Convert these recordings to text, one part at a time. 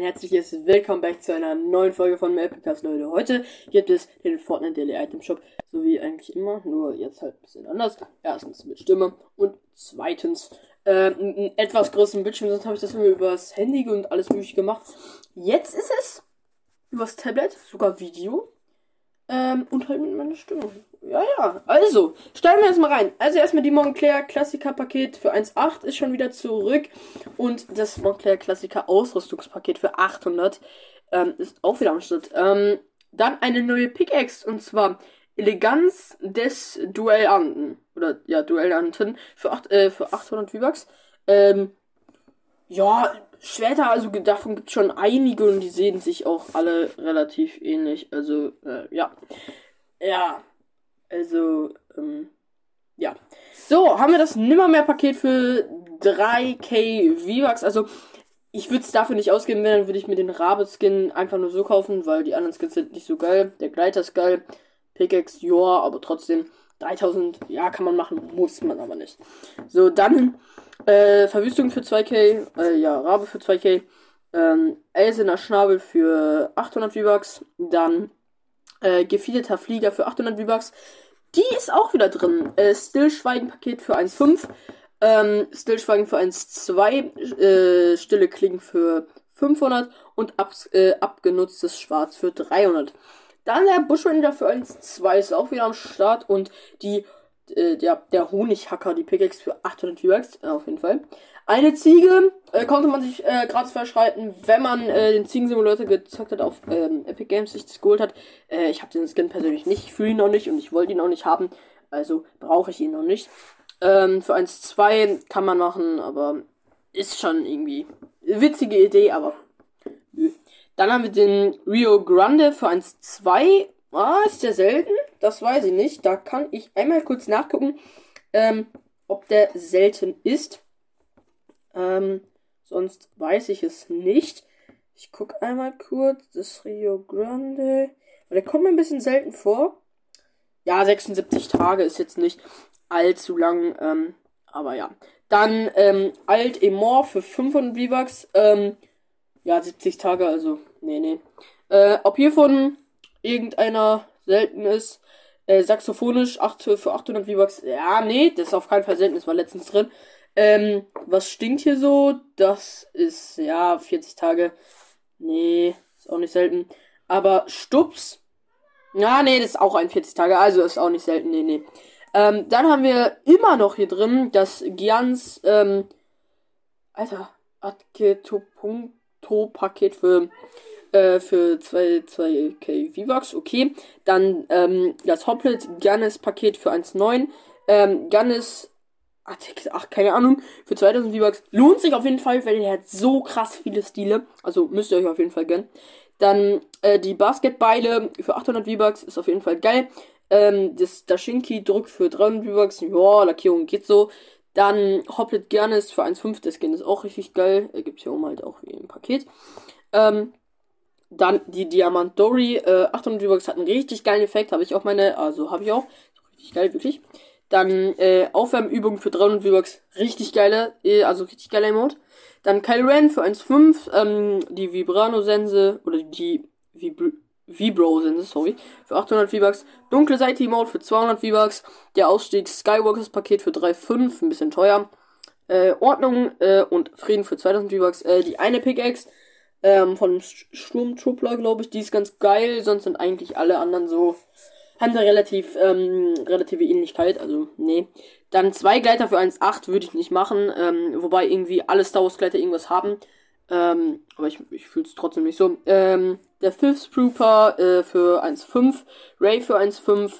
ein herzliches Willkommen back zu einer neuen Folge von Mapcast, Leute. Heute gibt es den Fortnite Daily Item Shop, so wie eigentlich immer, nur jetzt halt ein bisschen anders. Erstens mit Stimme und zweitens äh, einen etwas größeren Bildschirm, sonst habe ich das immer übers Handy und alles mögliche gemacht. Jetzt ist es übers Tablet, sogar Video ähm, und halt mit meiner Stimme. Ja, ja. Also, steigen wir erstmal rein. Also erstmal die Montclair Klassiker Paket für 1,8 ist schon wieder zurück. Und das Montclair Klassiker Ausrüstungspaket für 800 ähm, ist auch wieder am Start. Ähm, dann eine neue Pickaxe und zwar Eleganz des Duellanten. Oder ja, Duellanten für, 8, äh, für 800 V-Bucks. Ähm, ja, Schwerter, also davon gibt es schon einige und die sehen sich auch alle relativ ähnlich. Also, äh, ja. Ja, also, ähm, ja. So, haben wir das Nimmermehr-Paket für 3k V-Bucks. Also, ich würde es dafür nicht ausgeben, wenn dann würde ich mir den Rabe-Skin einfach nur so kaufen, weil die anderen Skins sind nicht so geil. Der Gleiter ist geil. Pickaxe, ja, aber trotzdem 3000, ja, kann man machen, muss man aber nicht. So, dann äh, Verwüstung für 2k, äh, ja, Rabe für 2k, ähm, Elsener Schnabel für 800 V-Bucks, dann äh, gefiederter Flieger für 800 V-Bucks. Die ist auch wieder drin. Äh, Stillschweigen-Paket für 1,5. Ähm, Stillschweigen für 1,2. Äh, Stille Klingen für 500. Und ab, äh, abgenutztes Schwarz für 300. Dann der Bushranger für 1,2 ist auch wieder am Start. Und die, äh, der, der Honighacker, die Pickaxe für 800 V-Bucks. Äh, auf jeden Fall. Eine Ziege äh, konnte man sich äh, gratis verschreiten, wenn man äh, den Ziegensimulator gezockt hat auf ähm, Epic Games, sich das geholt hat. Äh, ich habe den Skin persönlich nicht, ich fühle ihn noch nicht und ich wollte ihn auch nicht haben. Also brauche ich ihn noch nicht. Ähm, für 1,2 kann man machen, aber ist schon irgendwie witzige Idee, aber. Dann haben wir den Rio Grande für 1,2. Ah, ist der selten? Das weiß ich nicht. Da kann ich einmal kurz nachgucken, ähm, ob der selten ist. Ähm, sonst weiß ich es nicht. Ich gucke einmal kurz. Das Rio Grande. Der kommt mir ein bisschen selten vor. Ja, 76 Tage ist jetzt nicht allzu lang. Ähm, aber ja. Dann ähm, Alt Emor für 500 V-Bucks. Ähm, ja, 70 Tage, also. Nee, nee. Äh, ob hiervon irgendeiner selten ist. Äh, saxophonisch 8 für 800 V-Bucks. Ja, nee, das ist auf keinen Fall selten. Das war letztens drin. Ähm, was stinkt hier so? Das ist, ja, 40 Tage. Nee, ist auch nicht selten. Aber Stups. Ja, nee, das ist auch 41 Tage. Also ist auch nicht selten. Nee, nee. Ähm, dann haben wir immer noch hier drin das Gians, ähm, Alter, Adketo-Paket für, äh, für 2, 2k V-Bucks. Okay. Dann, ähm, das Hoplet Giannis Paket für 1,9. Ähm, Giannis ach, keine Ahnung, für 2000 V-Bucks. Lohnt sich auf jeden Fall, weil er hat so krass viele Stile. Also müsst ihr euch auf jeden Fall gönnen. Dann äh, die Basketbeile für 800 V-Bucks ist auf jeden Fall geil. Ähm, das Dashinki-Druck für 300 V-Bucks, ja, Lackierung geht so. Dann Hoplet Gernes für 1,5, der Skin ist auch richtig geil. Gibt hier oben halt auch wie ein Paket. Ähm, dann die Diamant Dory, äh, 800 V-Bucks hat einen richtig geilen Effekt, habe ich auch meine, also habe ich auch. Richtig geil, wirklich. Dann äh, Aufwärmübung für 300 V-Bucks. Richtig geile, äh, also richtig geiler Emote. Dann Kyle Ren für 1,5. Ähm, die Vibrano-Sense oder die Vibr Vibro-Sense, sorry, für 800 V-Bucks. Dunkle Seite-Emote für 200 V-Bucks. Der Ausstieg Skywalkers-Paket für 3,5, ein bisschen teuer. Äh, Ordnung äh, und Frieden für 2000 V-Bucks. Äh, die eine Pickaxe ähm, von Sturmtruppler, glaube ich, die ist ganz geil. Sonst sind eigentlich alle anderen so haben da relativ, ähm, relative Ähnlichkeit, also nee. Dann zwei Gleiter für 1,8 würde ich nicht machen, ähm, wobei irgendwie alle Star Wars Gleiter irgendwas haben. Ähm, aber ich, ich fühle es trotzdem nicht so. Ähm, der Fifth Trooper äh, für 1,5, Ray für 1,5,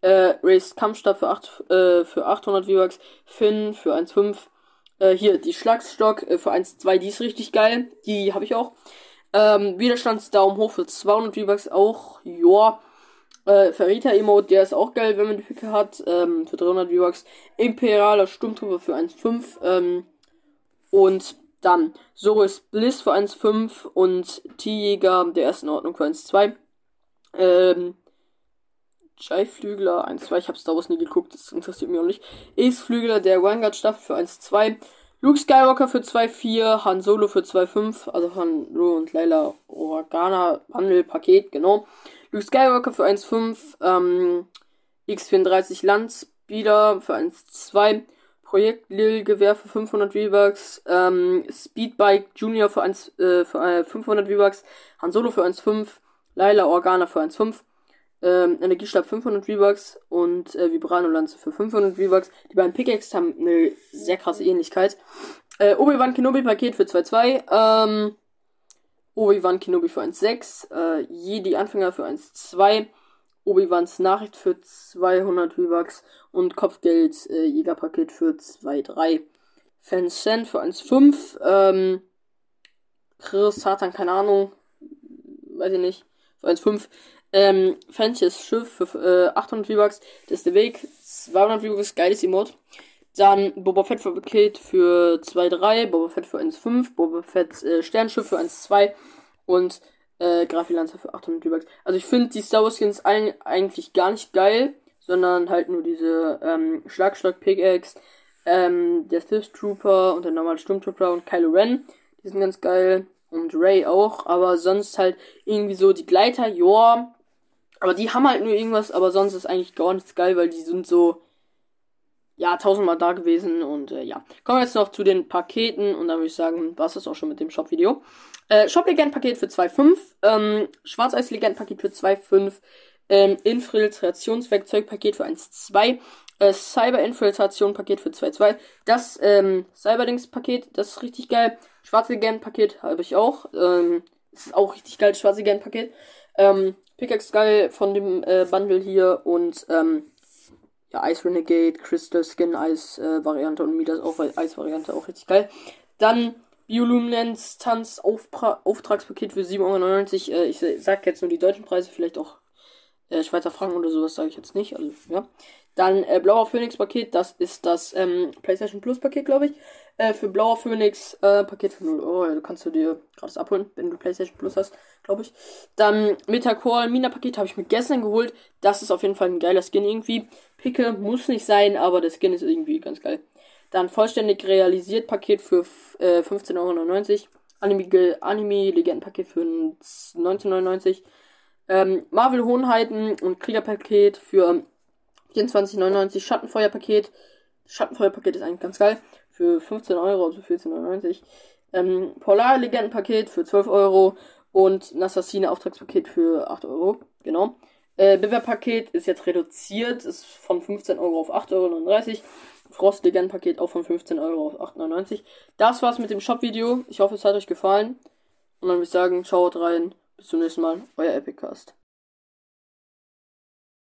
äh, Rays Kampfstab für, 8, äh, für 800 V-Bucks, Finn für 1,5, äh, hier die Schlagstock äh, für 1,2, die ist richtig geil, die habe ich auch. Ähm, Widerstandsdaumen hoch für 200 V-Bucks auch, joa. Äh, Verräter Emote, der ist auch geil, wenn man die Picke hat. Ähm, für 300 V-Bucks. Imperialer Sturmtrooper für 1,5. Ähm, und dann Soris Bliss für 1,5 und T-Jäger der ersten Ordnung für 1,2. Ähm, Jai-Flügler 1,2. Ich habe Star Wars nie geguckt, das interessiert mich auch nicht. Ace-Flügler der Vanguard Staffel für 1,2. Luke Skywalker für 2,4, Han Solo für 2,5, also Han Solo und Leila Organa Bundle Paket, genau. Luke Skywalker für 1,5, ähm, X34 Landspeeder für 1,2, Projekt Lil Gewehr für 500 V-Bucks, ähm, Speedbike Junior für, 1, äh, für äh, 500 V-Bucks, Han Solo für 1,5, Laila Organa für 1,5, ähm, Energiestab 500 V-Bucks und äh, Vibrano-Lanze für 500 V-Bucks. Die beiden Pickaxe haben eine sehr krasse Ähnlichkeit. Äh, Obi-Wan Kenobi-Paket für 2,2. Ähm, Obi-Wan Kenobi für 1,6. Äh, Jedi Anfänger für 1,2. Obi-Wans Nachricht für 200 V-Bucks und Kopfgeld äh, Jägerpaket für 2,3. Fans Shen für 1,5. Ähm, Chris Satan, keine Ahnung. Weiß ich nicht. Für 1,5. Ähm, Fenches Schiff für äh, 800 V-Bucks. Das ist der Weg. 200 V-Bucks, geiles Emote. Dann Boba Fett für Paket für 2,3, Boba Fett für 1,5, Boba Fett äh, Sternschiff für 1,2 und äh, Grafilanzer für 800 V-Bucks. Also ich finde die Star Wars Skins ein, eigentlich gar nicht geil, sondern halt nur diese ähm, Schlagschlag Pickaxe, ähm, der Sith Trooper und der normale Sturmtrooper und Kylo Ren. Die sind ganz geil. Und Ray auch, aber sonst halt irgendwie so die Gleiter, joa, aber die haben halt nur irgendwas, aber sonst ist eigentlich gar nichts geil, weil die sind so, ja, tausendmal da gewesen und äh, ja. Kommen wir jetzt noch zu den Paketen und dann würde ich sagen, war es das auch schon mit dem Shop-Video. Äh, Shop-Legend-Paket für 2,5, ähm, Schwarzeis-Legend-Paket für 2,5, ähm, Infiltrationswerkzeug-Paket für 1,2, äh, Cyber-Infiltration-Paket für 2,2, das ähm, Cyberdings-Paket, das ist richtig geil. Schwarze-Legend-Paket habe ich auch, ähm, ist auch richtig geil, Schwarze-Legend-Paket. Ähm, Pickaxe geil von dem äh, Bundle hier und ähm, ja, Ice Renegade, Crystal Skin Eis äh, Variante und Midas auch Eis Variante auch richtig geil. Dann Bioluminance Tanz Auftra Auftragspaket für 7,99 Euro. Äh, ich sag jetzt nur die deutschen Preise, vielleicht auch äh, Schweizer Franken oder sowas sage ich jetzt nicht. Also, ja. Dann äh, Blauer Phoenix Paket, das ist das ähm, PlayStation Plus Paket, glaube ich. Äh, für Blauer Phoenix äh, Paket für 0 Euro. Ja, kannst du dir gratis abholen, wenn du PlayStation Plus hast, glaube ich. Dann Metacore Mina Paket habe ich mir gestern geholt. Das ist auf jeden Fall ein geiler Skin irgendwie. Picke muss nicht sein, aber der Skin ist irgendwie ganz geil. Dann vollständig realisiert Paket für äh, 15,99 Euro. Anime, Anime Legenden Paket für 19,99 ähm, Marvel Hohenheiten und Kriegerpaket für 24,99 Schattenfeuerpaket. Schattenfeuerpaket ist eigentlich ganz geil. Für 15 Euro, also 14,99. Ähm, Polar Legendenpaket für 12 Euro. Und Nassassine Auftragspaket für 8 Euro. Genau. Äh, Bewerpaket ist jetzt reduziert. Ist von 15 Euro auf 8,39 Euro. Frost Legendenpaket auch von 15 Euro auf 8,99 Euro. Das war's mit dem Shop-Video. Ich hoffe, es hat euch gefallen. Und dann würde ich sagen, schaut rein. Bis zum nächsten Mal. Euer Epicast.